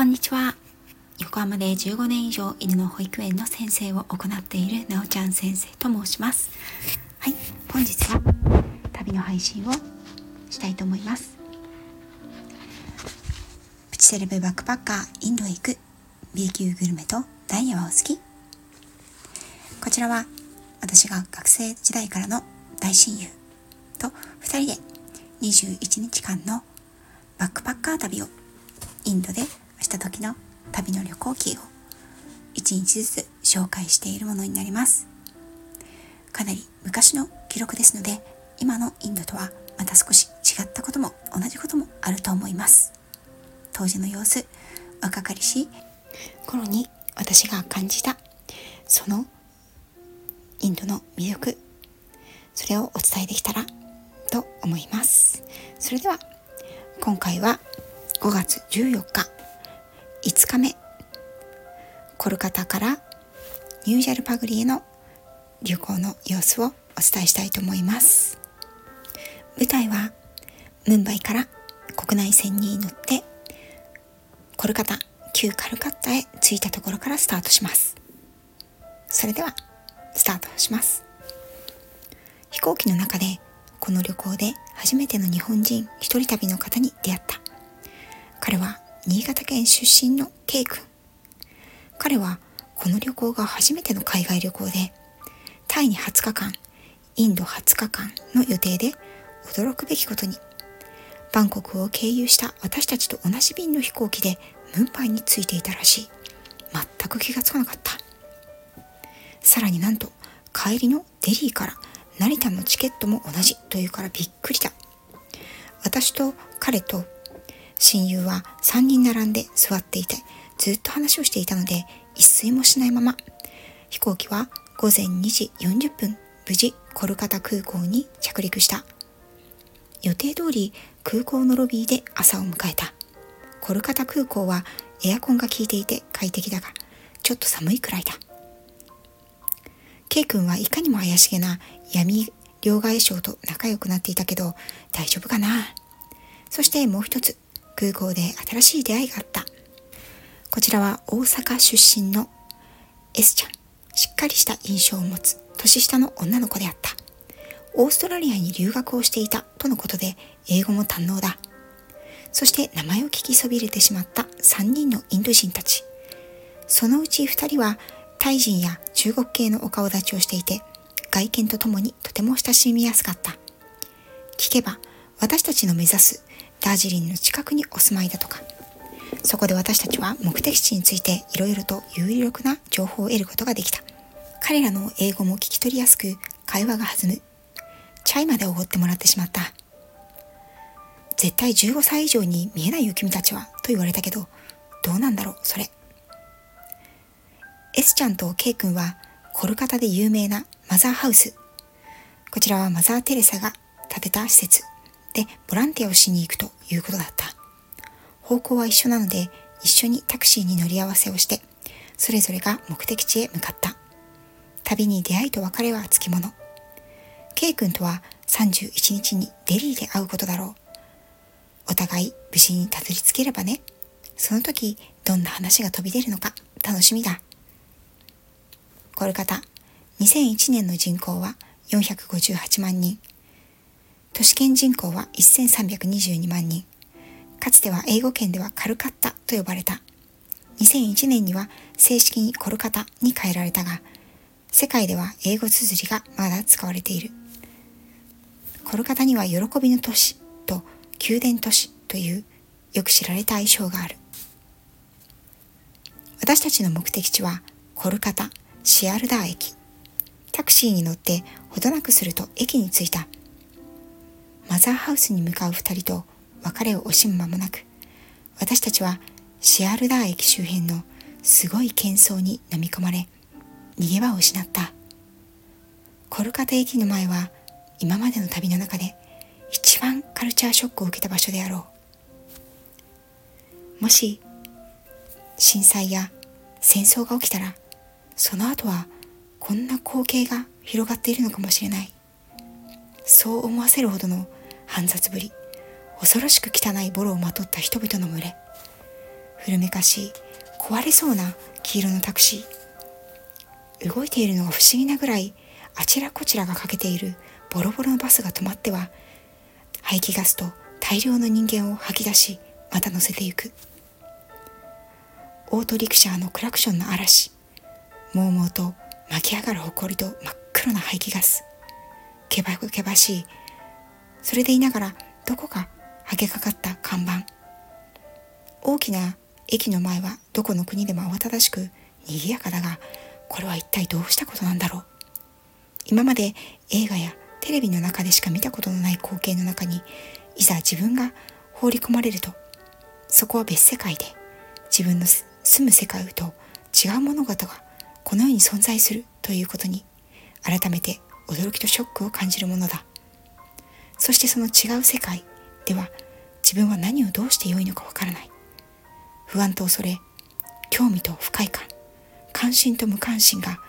こんにちは。横浜で15年以上犬の保育園の先生を行っているなおちゃん先生と申します。はい本日は旅の配信をしたいと思います。プチセレブバックパッカーインドへ行く B 級グルメとダイヤはお好き。こちらは私が学生時代からの大親友と2人で21日間のバックパッカー旅をインドでした時の旅の旅行記を1日ずつ紹介しているものになります。かなり昔の記録ですので今のインドとはまた少し違ったことも同じこともあると思います。当時の様子若かりし頃に私が感じたそのインドの魅力それをお伝えできたらと思います。それでは今回は5月14日5日目。コルカタからニュージャルパグリへの旅行の様子をお伝えしたいと思います。舞台はムンバイから国内線に乗ってコルカタ旧カルカッタへ着いたところからスタートします。それではスタートします。飛行機の中でこの旅行で初めての日本人一人旅の方に出会った。彼は新潟県出身の K 君。彼はこの旅行が初めての海外旅行でタイに20日間インド20日間の予定で驚くべきことにバンコクを経由した私たちと同じ便の飛行機でムンバイに着いていたらしい。全く気がつかなかった。さらになんと帰りのデリーから成田のチケットも同じというからびっくりだ。私と彼と親友は3人並んで座っていてずっと話をしていたので一睡もしないまま。飛行機は午前2時40分無事コルカタ空港に着陸した。予定通り空港のロビーで朝を迎えた。コルカタ空港はエアコンが効いていて快適だがちょっと寒いくらいだ。K 君はいかにも怪しげな闇両替商と仲良くなっていたけど大丈夫かな？そしてもう一つ。空港で新しい出会いがあった。こちらは大阪出身の S ちゃん。しっかりした印象を持つ年下の女の子であった。オーストラリアに留学をしていたとのことで英語も堪能だ。そして名前を聞きそびれてしまった3人のインド人たち。そのうち2人はタイ人や中国系のお顔立ちをしていて外見とともにとても親しみやすかった。聞けば私たちの目指すダージリンの近くにお住まいだとか。そこで私たちは目的地についていろいろと有力な情報を得ることができた。彼らの英語も聞き取りやすく会話が弾む。チャイまでおごってもらってしまった。絶対15歳以上に見えないよ君たちはと言われたけど、どうなんだろうそれ。S ちゃんと K 君はコルカタで有名なマザーハウス。こちらはマザー・テレサが建てた施設。でボランティアをしに行くということだった。方向は一緒なので一緒にタクシーに乗り合わせをしてそれぞれが目的地へ向かった。旅に出会いと別れはつきもの。K 君とは31日にデリーで会うことだろう。お互い無事にたどり着ければね。その時どんな話が飛び出るのか楽しみだ。コルカタ2001年の人口は458万人。都市圏人口は1322万人。かつては英語圏ではカルカッタと呼ばれた。2001年には正式にコルカタに変えられたが、世界では英語綴りがまだ使われている。コルカタには喜びの都市と宮殿都市というよく知られた愛称がある。私たちの目的地はコルカタシアルダー駅。タクシーに乗ってほどなくすると駅に着いた。マザーハウスに向かう二人と別れを惜しむ間もなく、私たちはシアルダー駅周辺のすごい喧騒に飲み込まれ、逃げ場を失った。コルカタ駅の前は今までの旅の中で一番カルチャーショックを受けた場所であろう。もし震災や戦争が起きたら、その後はこんな光景が広がっているのかもしれない。そう思わせるほどの煩雑ぶり。恐ろしく汚いボロをまとった人々の群れ。古めかしい壊れそうな黄色のタクシー。動いているのが不思議なぐらいあちらこちらが欠けているボロボロのバスが止まっては排気ガスと大量の人間を吐き出しまた乗せていく。オートリクシャーのクラクションの嵐。もうもうと巻き上がる埃と真っ黒な排気ガス。けばけばしいそれでいながらどこかはげかかった看板。大きな駅の前はどこの国でも慌ただしく賑やかだがこれは一体どうしたことなんだろう。今まで映画やテレビの中でしか見たことのない光景の中にいざ自分が放り込まれるとそこは別世界で自分の住む世界と違う物事がこの世に存在するということに改めて驚きとショックを感じるものだ。そしてその違う世界では自分は何をどうしてよいのかわからない。不安と恐れ興味と不快感関心と無関心が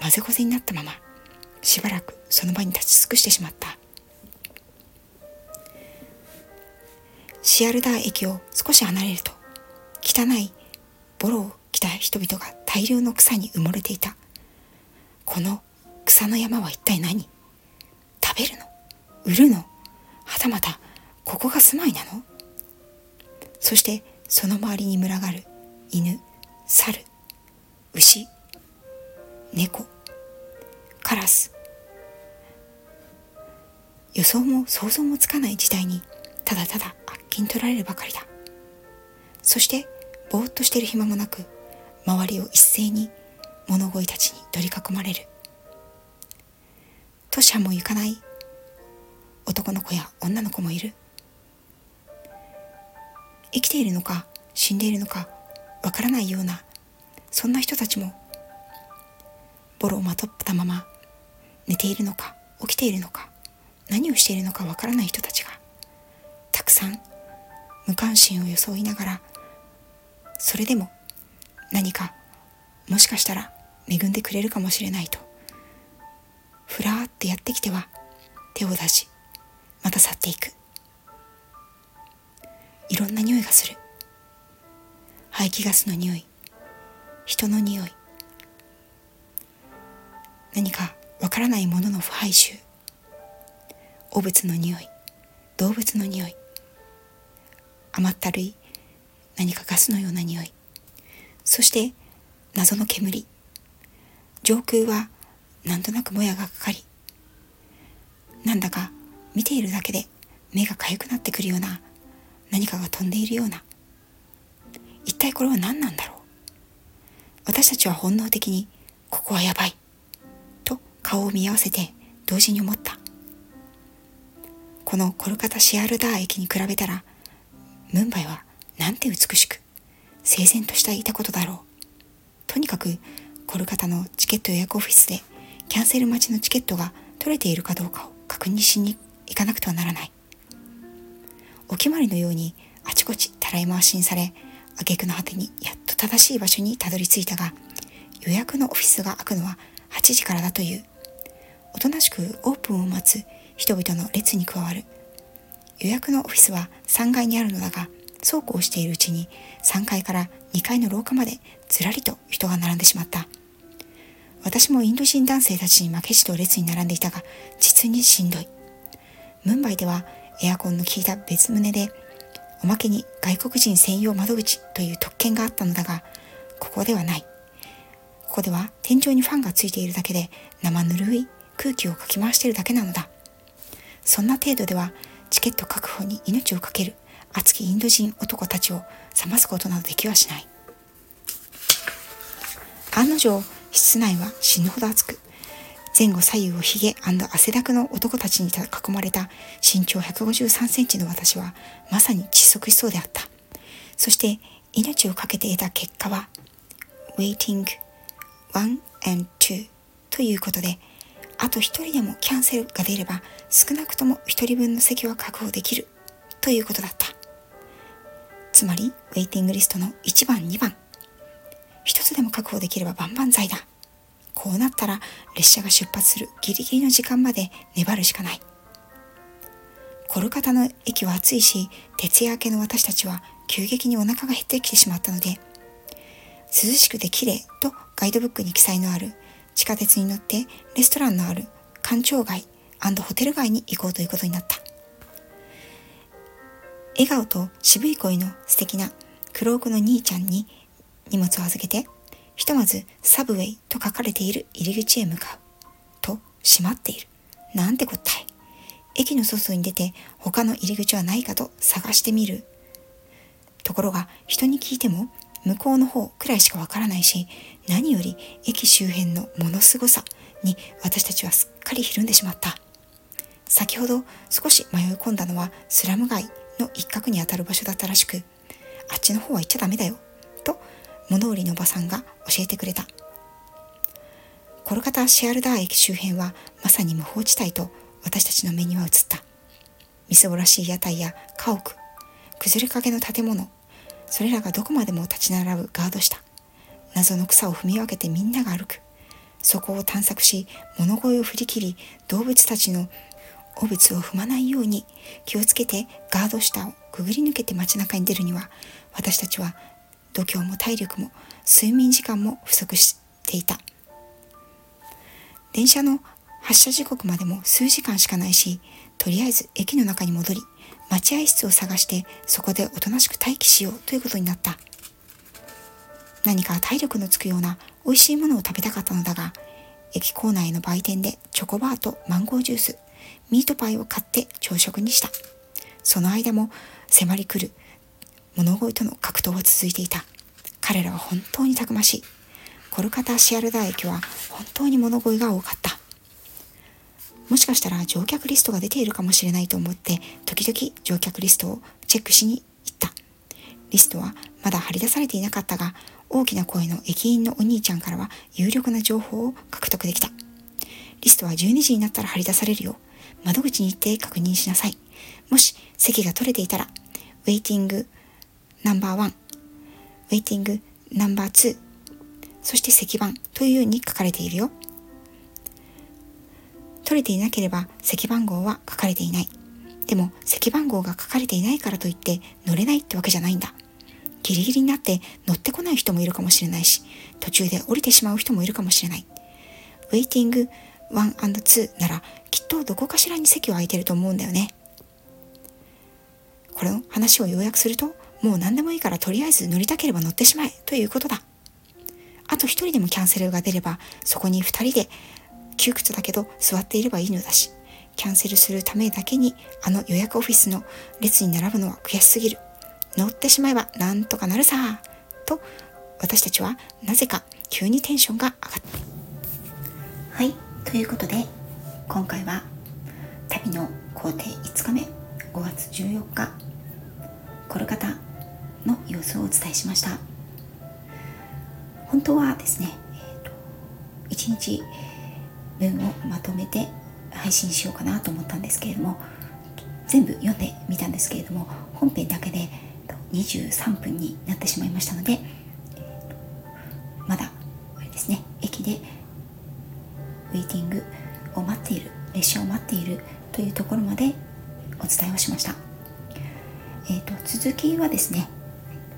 混ぜこぜになったまましばらくその場に立ち尽くしてしまった。シアルダー駅を少し離れると汚いボロを着た人々が大量の草に埋もれていた。この草の山は一体何？食べるの？売るの？はたまたここが住まいなの？そしてその周りに群がる犬猿牛猫カラス。予想も想像もつかない時代にただただあっきに取られるばかりだ。そしてぼーっとしている暇もなく周りを一斉に物乞いたちに取り囲まれる。都市はも行かない男の子や女の子もいる。生きているのか死んでいるのかわからないようなそんな人たちもボロをまとったまま寝ているのか起きているのか何をしているのかわからない人たちがたくさん無関心を装いながらそれでも何かもしかしたら恵んでくれるかもしれないとふらーってやってきては手を出しまた去っていく。いろんな匂いがする。排気ガスの匂い。人の匂い。何かわからないものの腐敗臭。汚物の匂い。動物の匂い。甘ったるい何かガスのような匂い。そして謎の煙。上空はなんとなくもやがかかり。なんだか見ているだけで目が痒くなってくるような何かが飛んでいるような。一体これは何なんだろう？私たちは本能的にここはやばいと顔を見合わせて同時に思った。このコルカタシアルダー駅に比べたらムンバイはなんて美しく整然としたいたことだろう。とにかくコルカタのチケット予約オフィスでキャンセル待ちのチケットが取れているかどうかを確認しに行かなくてはならない。お決まりのようにあちこちたらい回しにされ挙句の果てにやっと正しい場所にたどり着いたが予約のオフィスが開くのは8時からだという。おとなしくオープンを待つ人々の列に加わる。予約のオフィスは3階にあるのだがそうこうしているうちに3階から2階の廊下までずらりと人が並んでしまった。私もインド人男性たちに負けじと列に並んでいたが実にしんどい。ムンバイではエアコンの効いた別棟でおまけに外国人専用窓口という特権があったのだがここではない。ここでは天井にファンがついているだけで生ぬるい空気をかき回しているだけなのだ。そんな程度ではチケット確保に命を懸ける熱きインド人男たちを冷ますことなどできはしない。案の定室内は死ぬほど暑く前後左右をひげ汗だくの男たちに囲まれた身長153センチの私はまさに窒息しそうであった。そして命を懸けて得た結果は Waiting 1 and 2ということであと一人でもキャンセルが出れば少なくとも一人分の席は確保できるということだった。つまりウェイティングリストの1番2番一つでも確保できれば万々歳だ。こうなったら列車が出発するギリギリの時間まで粘るしかない。コルカタの駅は暑いし、徹夜明けの私たちは急激にお腹が減ってきてしまったので涼しくて綺麗とガイドブックに記載のある地下鉄に乗ってレストランのある官庁街ホテル街に行こうということになった笑顔と渋い声の素敵な黒奥の兄ちゃんに荷物を預けてひとまずサブウェイと書かれている入り口へ向かう。と閉まっている。なんてこったい。駅の外に出て他の入り口はないかと探してみる。ところが人に聞いても向こうの方くらいしかわからないし何より駅周辺のものすごさに私たちはすっかりひるんでしまった。先ほど少し迷い込んだのはスラム街の一角にあたる場所だったらしくあっちの方は行っちゃダメだよ。と物売りのおばさんが教えてくれた。コルカタ・シアルダー駅周辺はまさに無法地帯と私たちの目には映った。みすぼらしい屋台や家屋崩れかけの建物。それらがどこまでも立ち並ぶガード下。謎の草を踏み分けてみんなが歩く。そこを探索し物乞いを振り切り動物たちの汚物を踏まないように気をつけてガード下をくぐり抜けて街中に出るには私たちは度胸も体力も睡眠時間も不足していた。電車の発車時刻までも数時間しかないしとりあえず駅の中に戻り待合室を探してそこでおとなしく待機しようということになった。何か体力のつくような美味しいものを食べたかったのだが駅構内の売店でチョコバーとマンゴージュースミートパイを買って朝食にした。その間も迫り来る物乞いとの格闘は続いていた。彼らは本当にたくましい。コルカタシアルダー駅は本当に物乞いが多かった。もしかしたら乗客リストが出ているかもしれないと思って時々乗客リストをチェックしに行った。リストはまだ張り出されていなかったが大きな声の駅員のお兄ちゃんからは有力な情報を獲得できた。リストは12時になったら張り出されるよ。窓口に行って確認しなさい。もし席が取れていたらウェイティングナンバーワンウェイティングナンバーツーそして席番というように書かれているよ取れていなければ席番号は書かれていない。でも席番号が書かれていないからといって乗れないってわけじゃないんだ。ギリギリになって乗ってこない人もいるかもしれないし、途中で降りてしまう人もいるかもしれない。ウェイティング 1&2 ならきっとどこかしらに席は空いてると思うんだよね。これの話を要約すると、もう何でもいいからとりあえず乗りたければ乗ってしまえということだ。あと一人でもキャンセルが出れば、そこに二人で窮屈だけど座っていればいいのだし、キャンセルするためだけにあの予約オフィスの列に並ぶのは悔しすぎる。乗ってしまえばなんとかなるさ。と、私たちはなぜか急にテンションが上がった。はい、ということで、今回は旅の工程5日目、5月14日、コルカタの様子をお伝えしました。本当はですね、えーと、1日文をまとめて配信しようかなと思ったんですけれども全部読んでみたんですけれども本編だけで23分になってしまいましたのでまだあれですね駅でウェイティングを待っている列車を待っているというところまでお伝えをしました、えーと、続きはですね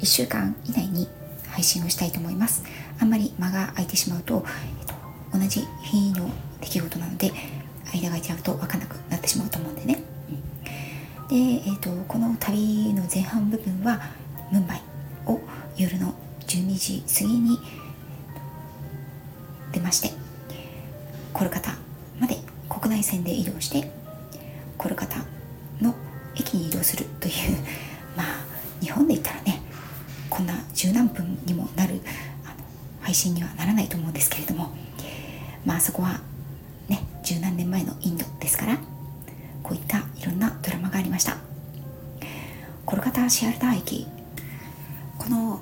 1週間以内に配信をしたいと思います。あんまり間が空いてしまうとえっと同じ日の出来事なので間が空いちゃうと分かんなくなってしまうと思うんでね、で、えーと、この旅の前半部分はムンバイを夜の12時過ぎに出ましてコルカタまで国内線で移動してコルカタの駅に移動するというまあ日本で言ったらねこんな十何分にもなるあの配信にはならないと思うんですけれどもまあそこはね十何年前のインドですからこういったいろんなドラマがありました。コルカタシアルダー駅この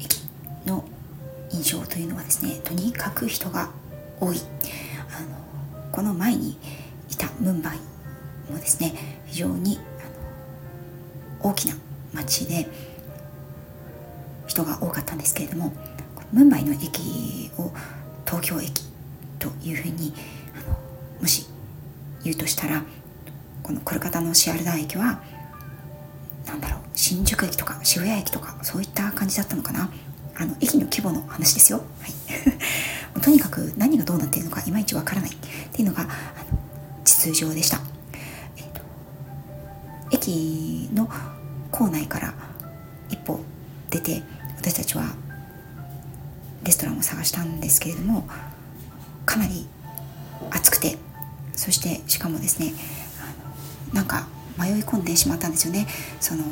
駅の印象というのはですねとにかく人が多い。あのこの前にいたムンバイもですね非常に大きな街で人が多かったんですけれどもムンバイの駅を東京駅というふうにあのもし言うとしたらこのコルカタのシアルダー駅はなんだろう新宿駅とか渋谷駅とかそういった感じだったのかな。あの駅の規模の話ですよ、はい、とにかく何がどうなっているのかいまいちわからない。っていうのがあの実情でした、えーと、駅の構内から一歩出て私たちはレストランを探したんですけれどもかなり暑くてそしてしかもですねなんか迷い込んでしまったんですよね。その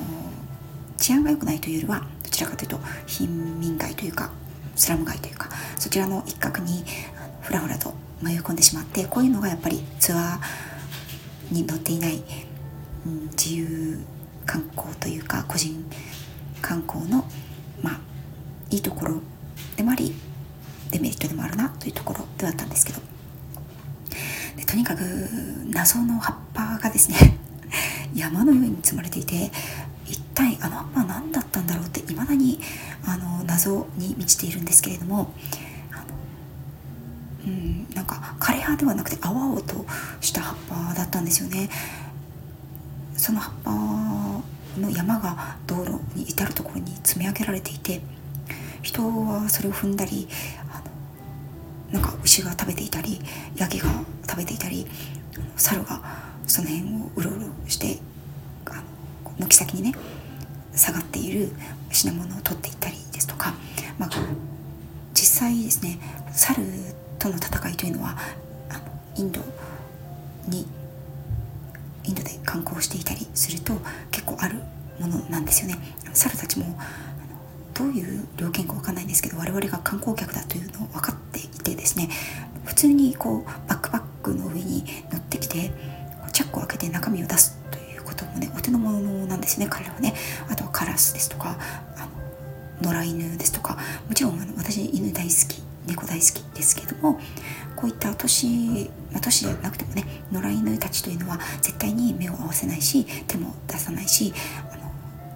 治安が良くないというよりはどちらかというと貧民街というかスラム街というかそちらの一角にふらふらと迷い込んでしまってこういうのがやっぱりツアーに乗っていない、うん、自由観光というか個人観光のまあいいところでもありデメリットでもあるなというところではあったんですけど。でとにかく謎の葉っぱがですね 山のように積まれていて一体あの葉っぱは何だったんだろうっていまだにあの謎に満ちているんですけれどもうん、なんか枯葉ではなくて青々とした葉っぱだったんですよね。その葉っぱの山が道路に至る所に積み上げられていて人はそれを踏んだりあのなんか牛が食べていたりヤギが食べていたり猿がその辺をうろうろしてあの軒先にね下がっている品物を取っていったりですとか、まあ、実際ですね猿との戦いというのはインドにインドで観光していたりすると結構あるものなんですよね。猿たちもどういう料金か分かんないんですけど我々が観光客だというのを分かっていてですね普通にこうバックパックの上に乗ってきてチャックを開けて中身を出すということもねお手の物なんですね彼らはねあとはカラスですとかあの野良犬ですとかもちろんあの私犬大好き猫大好きですけどもこういった都市、まあ、都市でなくてもね野良犬たちというのは絶対に目を合わせないし手も出さないしあの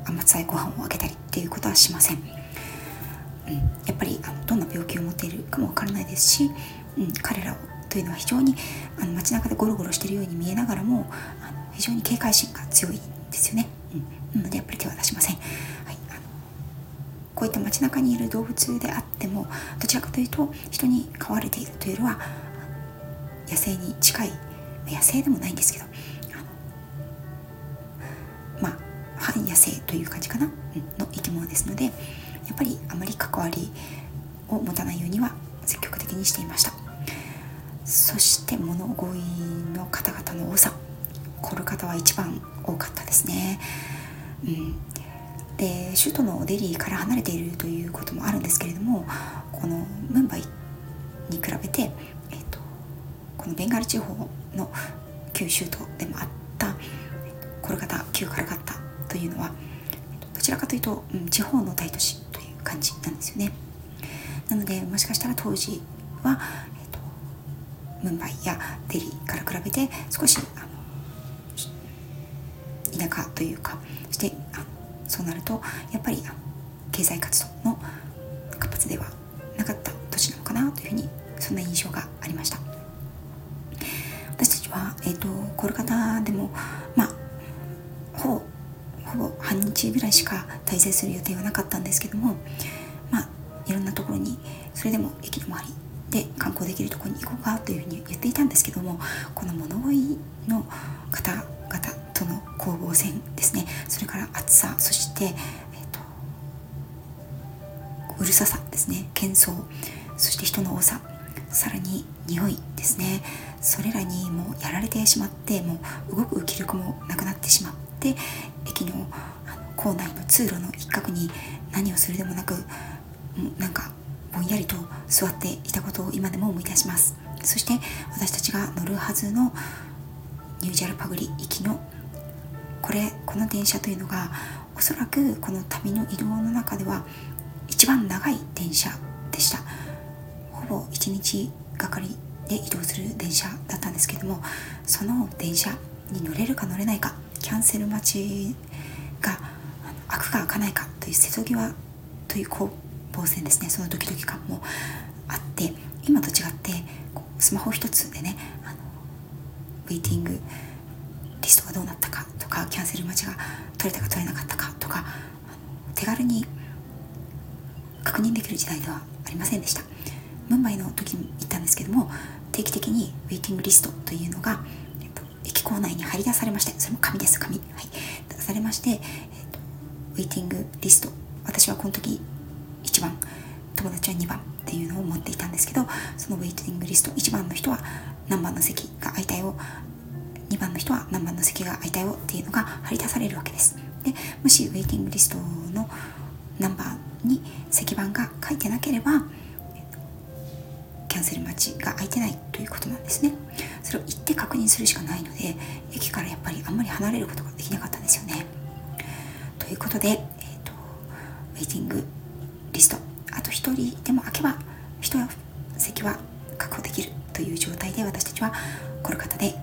甘さいご飯をあげたりっていうことはしません、うん、やっぱりあのどんな病気を持っているかもわからないですし、うん、彼らというのは非常にあの街中でゴロゴロしているように見えながらもあの非常に警戒心が強いんですよね、うん、なのでやっぱり手は出しません、こういった街中にいる動物であってもどちらかというと人に飼われているというよりは野生に近い野生でもないんですけどまあ半野生という感じかな、の生き物ですのでやっぱりあまり関わりを持たないようには積極的にしていました。そして物乞いの方々の多さコルカタは一番多かったですね、うん、で首都のデリーから離れているということもあるんですけれどもこのムンバイに比べて、えーと、このベンガル地方の旧首都でもあったコルカタ旧カルカッタというのはどちらかというと、うん、地方の大都市という感じなんですよね。なのでもしかしたら当時は、えーと、ムンバイやデリーから比べて少しあの田舎というかそしてあそうなるとやっぱり経済活動の活発ではなかった都市なのかなというふうにそんな印象がありました。私たちは、えーと、コルカタでもまあほぼほぼ半日ぐらいしか滞在する予定はなかったんですけどもまあいろんなところにそれでも駅の周りで観光できるところに行こうかというふうに言っていたんですけどもこの物乞いの喧騒そして人の多ささらに匂いですね。それらにもうやられてしまってもう動く気力もなくなってしまって駅の構内の通路の一角に何をするでもなくなんかぼんやりと座っていたことを今でも思い出します。そして私たちが乗るはずのニュージャルパグリ行きのこれこの電車というのがおそらくこの旅の移動の中では一番長い電車でした。ほぼ1日がかりで移動する電車だったんですけどもその電車に乗れるか乗れないかキャンセル待ちが開くか開かないかという瀬戸際という攻防戦ですね。そのドキドキ感もあって今と違ってスマホ一つでねあのウェイティングリストがどうなったかとかキャンセル待ちが取れたか取れなかったかとか手軽に確認できる時代ではりませんでした。ムンバイの時に行ったんですけども定期的にウェイティングリストというのが、えっと、駅構内に貼り出されましてそれも紙です紙。はい。出されまして、えっと、ウェイティングリスト。私はこの時1番友達は2番っていうのを持っていたんですけどそのウェイティングリスト1番の人は何番の席が空いたよ。2番の人は何番の席が空いたよっていうのが貼り出されるわけです。でもしウェイティングリストのナンバーに席番が書いてなければキャンセル待ちが空いてないということなんですね。それを行って確認するしかないので駅からやっぱりあんまり離れることができなかったんですよね。ということで、えーと、ウェイティングリストあと1人でも空けば1席は確保できるという状態で私たちはコルカタで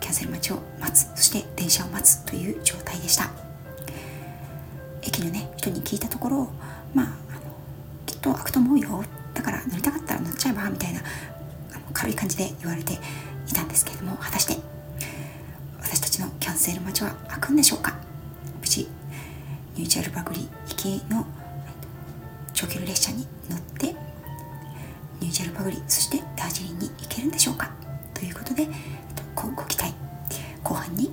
キャンセル待ちを待つそして電車を待つという状態でした。駅のね人に聞いたところまああのきっと開くと思うよ。だから乗りたかったら乗っちゃえばみたいなあの軽い感じで言われていたんですけれども果たして私たちのキャンセル待ちは開くんでしょうか？無事ニュージャルバグリ行きの長距離列車に乗ってニュージャルバグリそしてダージリンに行けるんでしょうか？ということでご期待。後半に